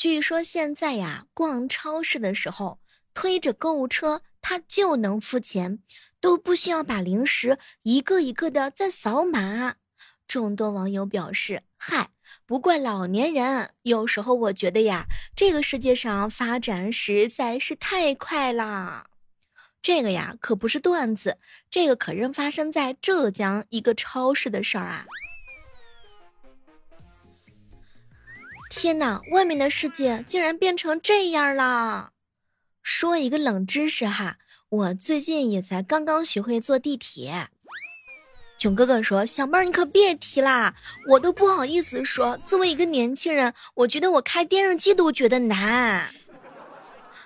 据说现在呀，逛超市的时候推着购物车，他就能付钱，都不需要把零食一个一个的再扫码。众多网友表示：“嗨，不怪老年人，有时候我觉得呀，这个世界上发展实在是太快啦。”这个呀，可不是段子，这个可是发生在浙江一个超市的事儿啊！天哪，外面的世界竟然变成这样了！说一个冷知识哈，我最近也才刚刚学会坐地铁。囧哥哥说：“小妹儿，你可别提啦，我都不好意思说。作为一个年轻人，我觉得我开电视机都觉得难。”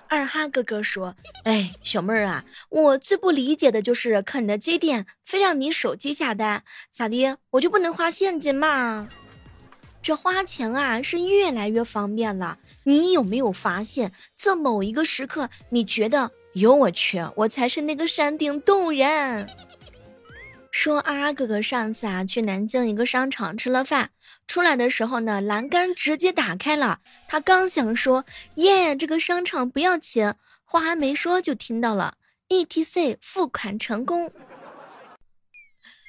二哈哥哥说：“哎，小妹儿啊，我最不理解的就是肯德基店非让你手机下单，咋的？我就不能花现金吗？这花钱啊是越来越方便了。你有没有发现，在某一个时刻，你觉得哟我去，我才是那个山顶洞人？”说二阿哥哥上次啊去南京一个商场吃了饭，出来的时候呢栏杆直接打开了。他刚想说耶，这个商场不要钱，话还没说就听到了 E T C 付款成功。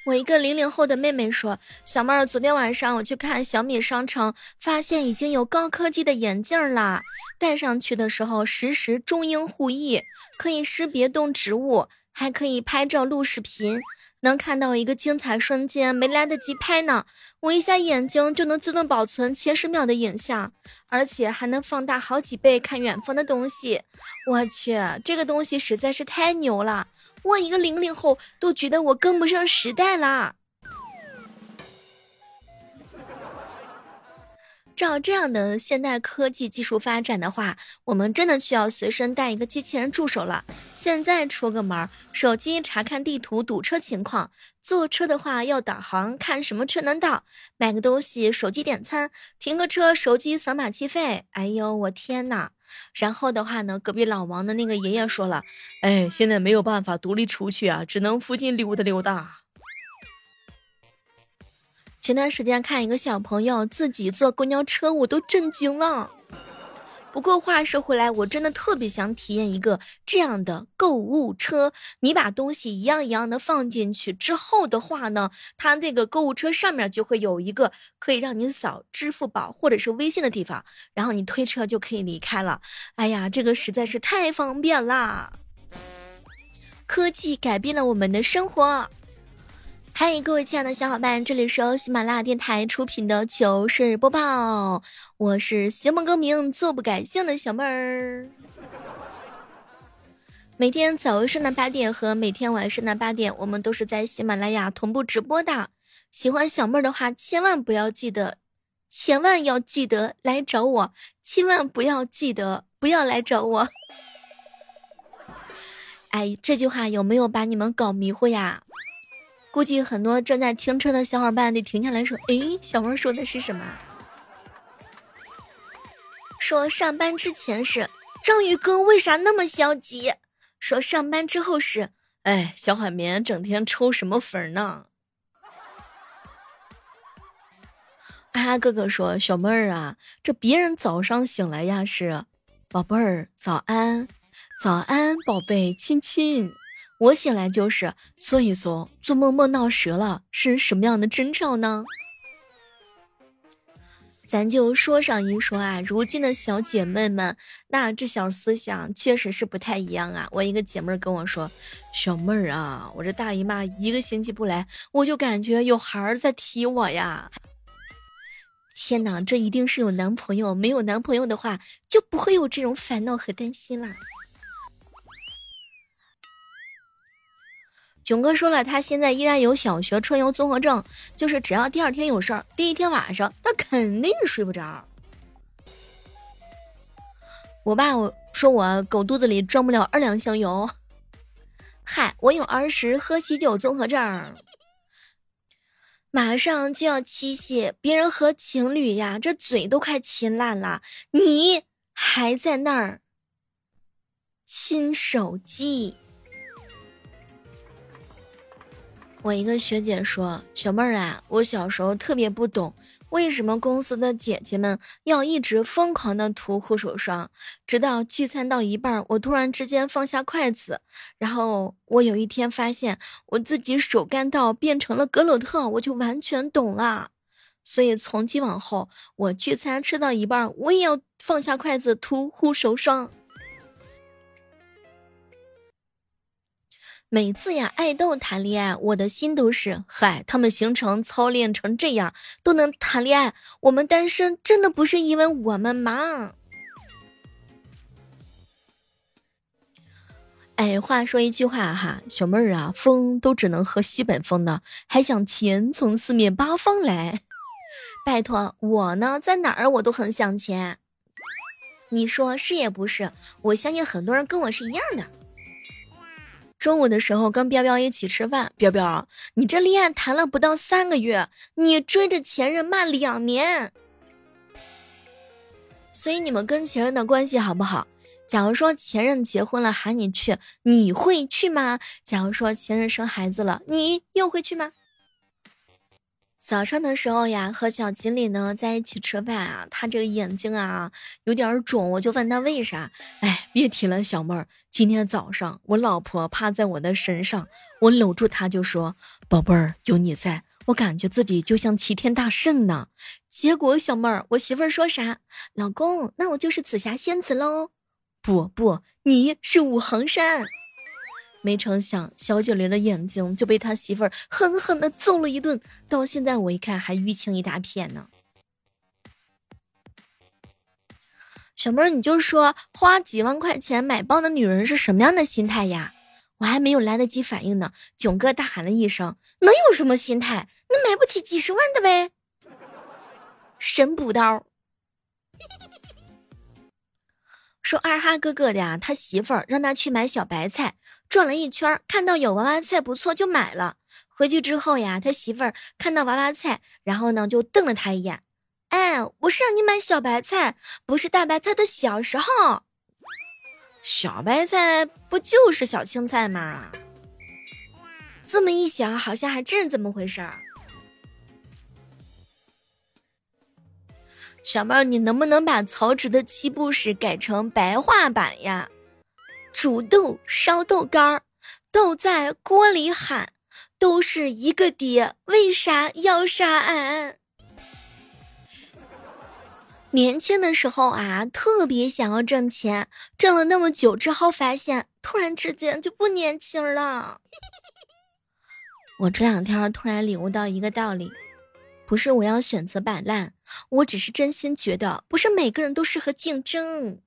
我一个零零后的妹妹说，小妹儿昨天晚上我去看小米商城，发现已经有高科技的眼镜了，戴上去的时候实时中英互译，可以识别动植物，还可以拍照录视频。能看到一个精彩瞬间，没来得及拍呢，我一下眼睛就能自动保存前十秒的影像，而且还能放大好几倍看远方的东西。我去，这个东西实在是太牛了！我一个零零后都觉得我跟不上时代了。照这样的现代科技技术发展的话，我们真的需要随身带一个机器人助手了。现在出个门，手机查看地图、堵车情况；坐车的话要导航，看什么车能到；买个东西，手机点餐；停个车，手机扫码计费。哎呦，我天哪！然后的话呢，隔壁老王的那个爷爷说了：“哎，现在没有办法独立出去啊，只能附近溜达溜达。”前段时间看一个小朋友自己坐公交车，我都震惊了。不过话说回来，我真的特别想体验一个这样的购物车。你把东西一样一样的放进去之后的话呢，它那个购物车上面就会有一个可以让你扫支付宝或者是微信的地方，然后你推车就可以离开了。哎呀，这个实在是太方便啦！科技改变了我们的生活。嗨，各位亲爱的小伙伴，这里是由喜马拉雅电台出品的糗事播报，我是邪门更名、做不改姓的小妹儿。每天早上的八点和每天晚上的八点，我们都是在喜马拉雅同步直播的。喜欢小妹儿的话，千万不要记得，千万要记得来找我，千万不要记得不要来找我。哎，这句话有没有把你们搞迷糊呀？估计很多正在听车的小伙伴得停下来说：“诶，小妹说的是什么？说上班之前是章鱼哥为啥那么消极？说上班之后是哎，小海绵整天抽什么粉呢？”阿啊，哥哥说：“小妹儿啊，这别人早上醒来呀是宝贝儿早安，早安宝贝亲亲。”我醒来就是，搜一搜做梦梦到蛇了是什么样的征兆呢？咱就说上一说啊，如今的小姐妹们，那这小思想确实是不太一样啊。我一个姐妹儿跟我说：“小妹儿啊，我这大姨妈一个星期不来，我就感觉有孩儿在踢我呀。”天哪，这一定是有男朋友，没有男朋友的话就不会有这种烦恼和担心啦。囧哥说了，他现在依然有小学春游综合症，就是只要第二天有事儿，第一天晚上他肯定睡不着。我爸我说我狗肚子里装不了二两香油，嗨，我有儿时喝喜酒综合症，马上就要七夕，别人和情侣呀，这嘴都快亲烂了，你还在那儿亲手机。我一个学姐说：“小妹儿啊，我小时候特别不懂，为什么公司的姐姐们要一直疯狂的涂护手霜？直到聚餐到一半，我突然之间放下筷子，然后我有一天发现我自己手干到变成了格鲁特，我就完全懂了。所以从今往后，我聚餐吃到一半，我也要放下筷子涂护手霜。每次呀，爱豆谈恋爱，我的心都是嗨，他们行程操练成这样都能谈恋爱，我们单身真的不是因为我们忙。哎，话说一句话哈，小妹儿啊，风都只能喝西北风的，还想钱从四面八方来？拜托我呢，在哪儿我都很想钱。你说是也不是？我相信很多人跟我是一样的。中午的时候跟彪彪一起吃饭，彪彪，你这恋爱谈了不到三个月，你追着前任骂两年，所以你们跟前任的关系好不好？假如说前任结婚了喊你去，你会去吗？假如说前任生孩子了，你又会去吗？早上的时候呀，和小锦鲤呢在一起吃饭啊，他这个眼睛啊有点肿，我就问他为啥。哎，别提了，小妹儿，今天早上我老婆趴在我的身上，我搂住她就说：“宝贝儿，有你在，我感觉自己就像齐天大圣呢。”结果小妹儿，我媳妇儿说啥？老公，那我就是紫霞仙子喽？不不，你是武衡山。没成想，小九龄的眼睛就被他媳妇儿狠狠的揍了一顿，到现在我一看还淤青一大片呢。小妹儿，你就说花几万块钱买包的女人是什么样的心态呀？我还没有来得及反应呢，囧哥大喊了一声：“能有什么心态？那买不起几十万的呗。”神补刀。说二哈哥哥的呀，他媳妇儿让他去买小白菜。转了一圈，看到有娃娃菜不错，就买了。回去之后呀，他媳妇儿看到娃娃菜，然后呢就瞪了他一眼。哎，我是让你买小白菜，不是大白菜的小时候。小白菜不就是小青菜吗？这么一想，好像还真是这么回事儿。小妹，你能不能把曹植的七步诗改成白话版呀？煮豆烧豆干儿，豆在锅里喊，都是一个爹，为啥要杀俺？年轻的时候啊，特别想要挣钱，挣了那么久之后，发现突然之间就不年轻了。我这两天突然领悟到一个道理，不是我要选择摆烂，我只是真心觉得，不是每个人都适合竞争。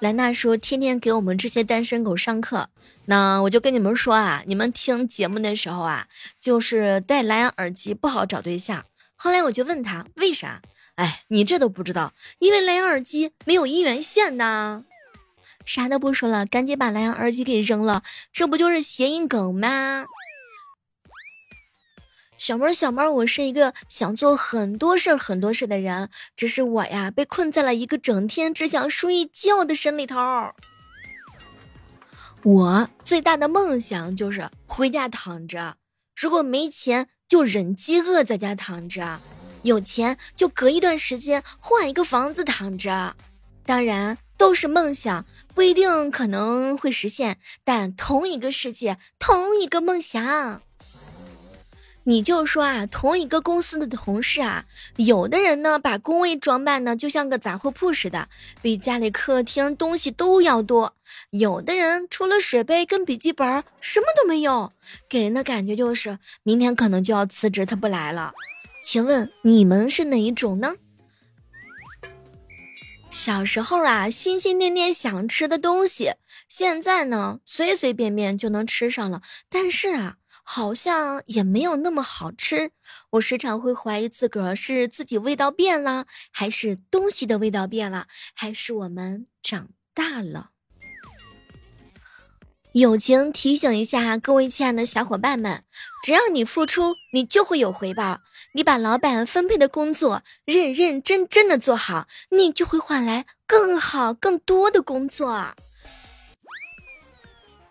兰娜说：“天天给我们这些单身狗上课，那我就跟你们说啊，你们听节目的时候啊，就是戴蓝牙耳机不好找对象。后来我就问他为啥，哎，你这都不知道，因为蓝牙耳机没有音源线呐。啥都不说了，赶紧把蓝牙耳机给扔了，这不就是谐音梗吗？”小妹儿，小妹儿，我是一个想做很多事儿、很多事的人，只是我呀被困在了一个整天只想睡觉的神里头。我最大的梦想就是回家躺着，如果没钱就忍饥饿在家躺着，有钱就隔一段时间换一个房子躺着。当然都是梦想，不一定可能会实现，但同一个世界，同一个梦想。你就说啊，同一个公司的同事啊，有的人呢把工位装扮呢就像个杂货铺似的，比家里客厅东西都要多；有的人除了水杯跟笔记本什么都没有，给人的感觉就是明天可能就要辞职，他不来了。请问你们是哪一种呢？小时候啊，心心念念想吃的东西，现在呢随随便便就能吃上了，但是啊。好像也没有那么好吃，我时常会怀疑自个儿是自己味道变了，还是东西的味道变了，还是我们长大了。友情提醒一下各位亲爱的小伙伴们，只要你付出，你就会有回报。你把老板分配的工作认认真真的做好，你就会换来更好更多的工作。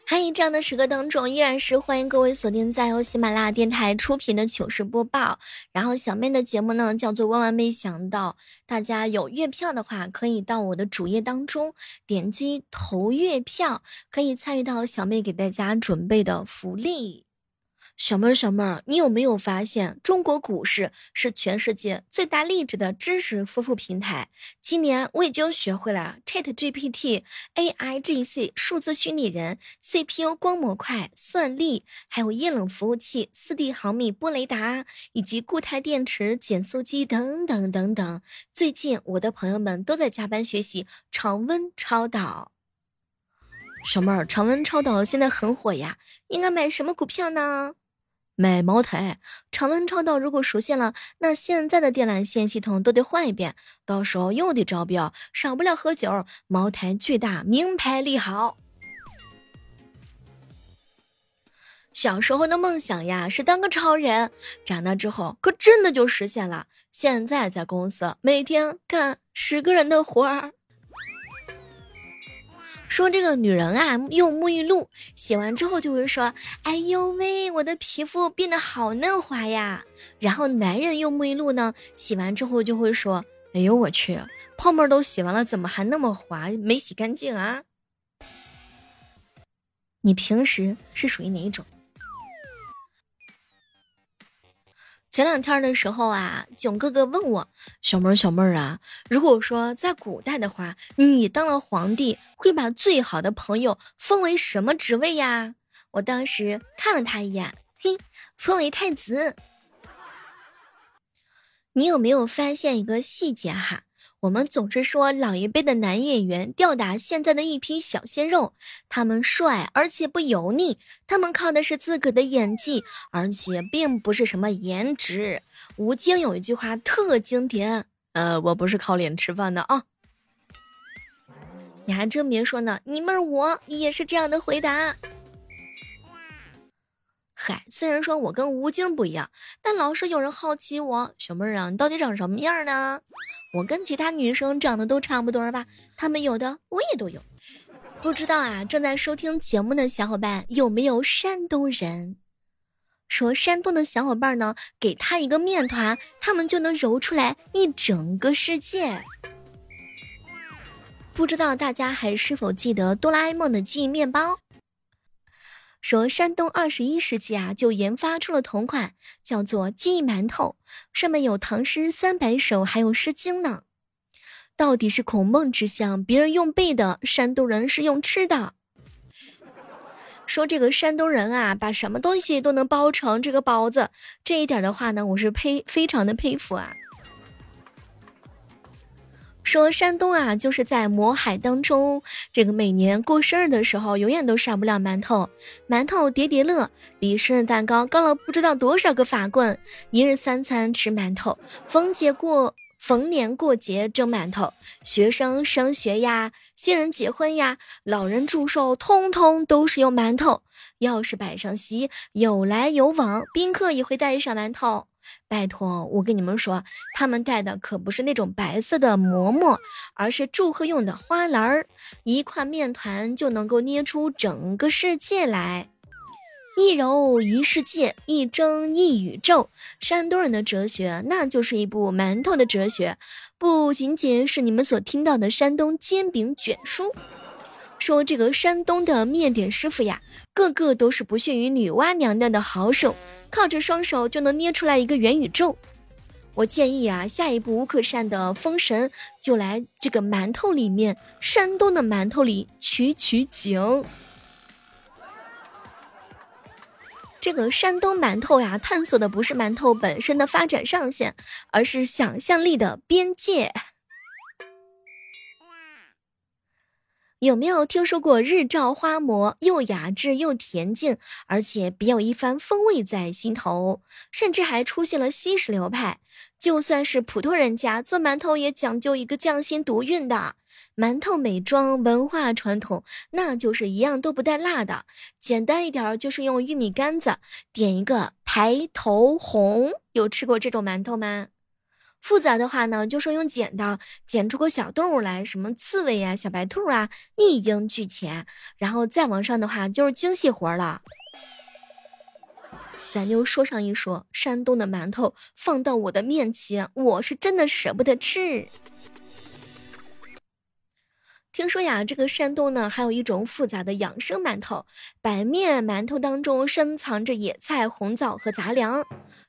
嗨，这样的时刻当中，依然是欢迎各位锁定在由喜马拉雅电台出品的糗事播报。然后小妹的节目呢叫做万万没想到，大家有月票的话，可以到我的主页当中点击投月票，可以参与到小妹给大家准备的福利。小妹儿，小妹儿，你有没有发现，中国股市是全世界最大励志的知识丰富平台？今年我已经学会了 Chat GPT、AI GC、数字虚拟人、CPU 光模块、算力，还有液冷服务器、四 D 毫米波雷达，以及固态电池减速机等等等等。最近我的朋友们都在加班学习常温超导。小妹儿，常温超导现在很火呀，应该买什么股票呢？买茅台，常温超导如果实现了，那现在的电缆线系统都得换一遍，到时候又得招标，少不了喝酒。茅台巨大，名牌利好。小时候的梦想呀是当个超人，长大之后可真的就实现了。现在在公司每天干十个人的活儿。说这个女人啊，用沐浴露洗完之后就会说：“哎呦喂，我的皮肤变得好嫩滑呀。”然后男人用沐浴露呢，洗完之后就会说：“哎呦我去，泡沫都洗完了，怎么还那么滑？没洗干净啊？”你平时是属于哪一种？前两天的时候啊，囧哥哥问我小妹儿小妹儿啊，如果说在古代的话，你当了皇帝，会把最好的朋友封为什么职位呀？我当时看了他一眼，嘿，封为太子。你有没有发现一个细节哈？我们总是说老一辈的男演员吊打现在的一批小鲜肉，他们帅而且不油腻，他们靠的是自个的演技，而且并不是什么颜值。吴京有一句话特经典，呃，我不是靠脸吃饭的啊。你还真别说呢，你妹儿我也是这样的回答。嗨，虽然说我跟吴京不一样，但老是有人好奇我，小妹儿啊，你到底长什么样呢？我跟其他女生长得都差不多吧，她们有的我也都有。不知道啊，正在收听节目的小伙伴有没有山东人？说山东的小伙伴呢，给他一个面团，他们就能揉出来一整个世界。不知道大家还是否记得哆啦 A 梦的记忆面包？说山东二十一世纪啊，就研发出了同款，叫做记忆馒头，上面有唐诗三百首，还有诗经呢。到底是孔孟之乡，别人用背的，山东人是用吃的。说这个山东人啊，把什么东西都能包成这个包子，这一点的话呢，我是佩非常的佩服啊。说山东啊，就是在魔海当中，这个每年过生日的时候，永远都少不了馒头。馒头叠叠乐，比生日蛋糕高了不知道多少个法棍。一日三餐吃馒头，逢节过逢年过节蒸馒头，学生升学呀，新人结婚呀，老人祝寿，通通都是用馒头。要是摆上席，有来有往，宾客也会带上馒头。拜托，我跟你们说，他们带的可不是那种白色的馍馍，而是祝贺用的花篮儿。一块面团就能够捏出整个世界来，一揉一世界，一蒸一宇宙。山东人的哲学，那就是一部馒头的哲学，不仅仅是你们所听到的山东煎饼卷书。说这个山东的面点师傅呀，个个都是不逊于女娲娘娘的好手，靠着双手就能捏出来一个元宇宙。我建议啊，下一步吴克善的封神就来这个馒头里面，山东的馒头里取取景。这个山东馒头呀，探索的不是馒头本身的发展上限，而是想象力的边界。有没有听说过日照花馍？又雅致又恬静，而且别有一番风味在心头。甚至还出现了西式流派，就算是普通人家做馒头也讲究一个匠心独运的馒头美妆文化传统，那就是一样都不带辣的。简单一点就是用玉米杆子点一个抬头红。有吃过这种馒头吗？复杂的话呢，就说用剪刀剪出个小动物来，什么刺猬呀、小白兔啊，一应俱全。然后再往上的话，就是精细活了。咱就说上一说，山东的馒头放到我的面前，我是真的舍不得吃。听说呀，这个山东呢，还有一种复杂的养生馒头，白面馒头当中深藏着野菜、红枣和杂粮，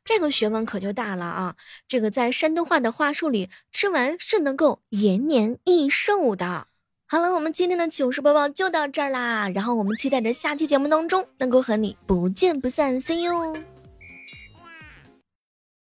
这个学问可就大了啊！这个在山东话的话术里，吃完是能够延年益寿的。好了，我们今天的糗事播报就到这儿啦，然后我们期待着下期节目当中能够和你不见不散，See you。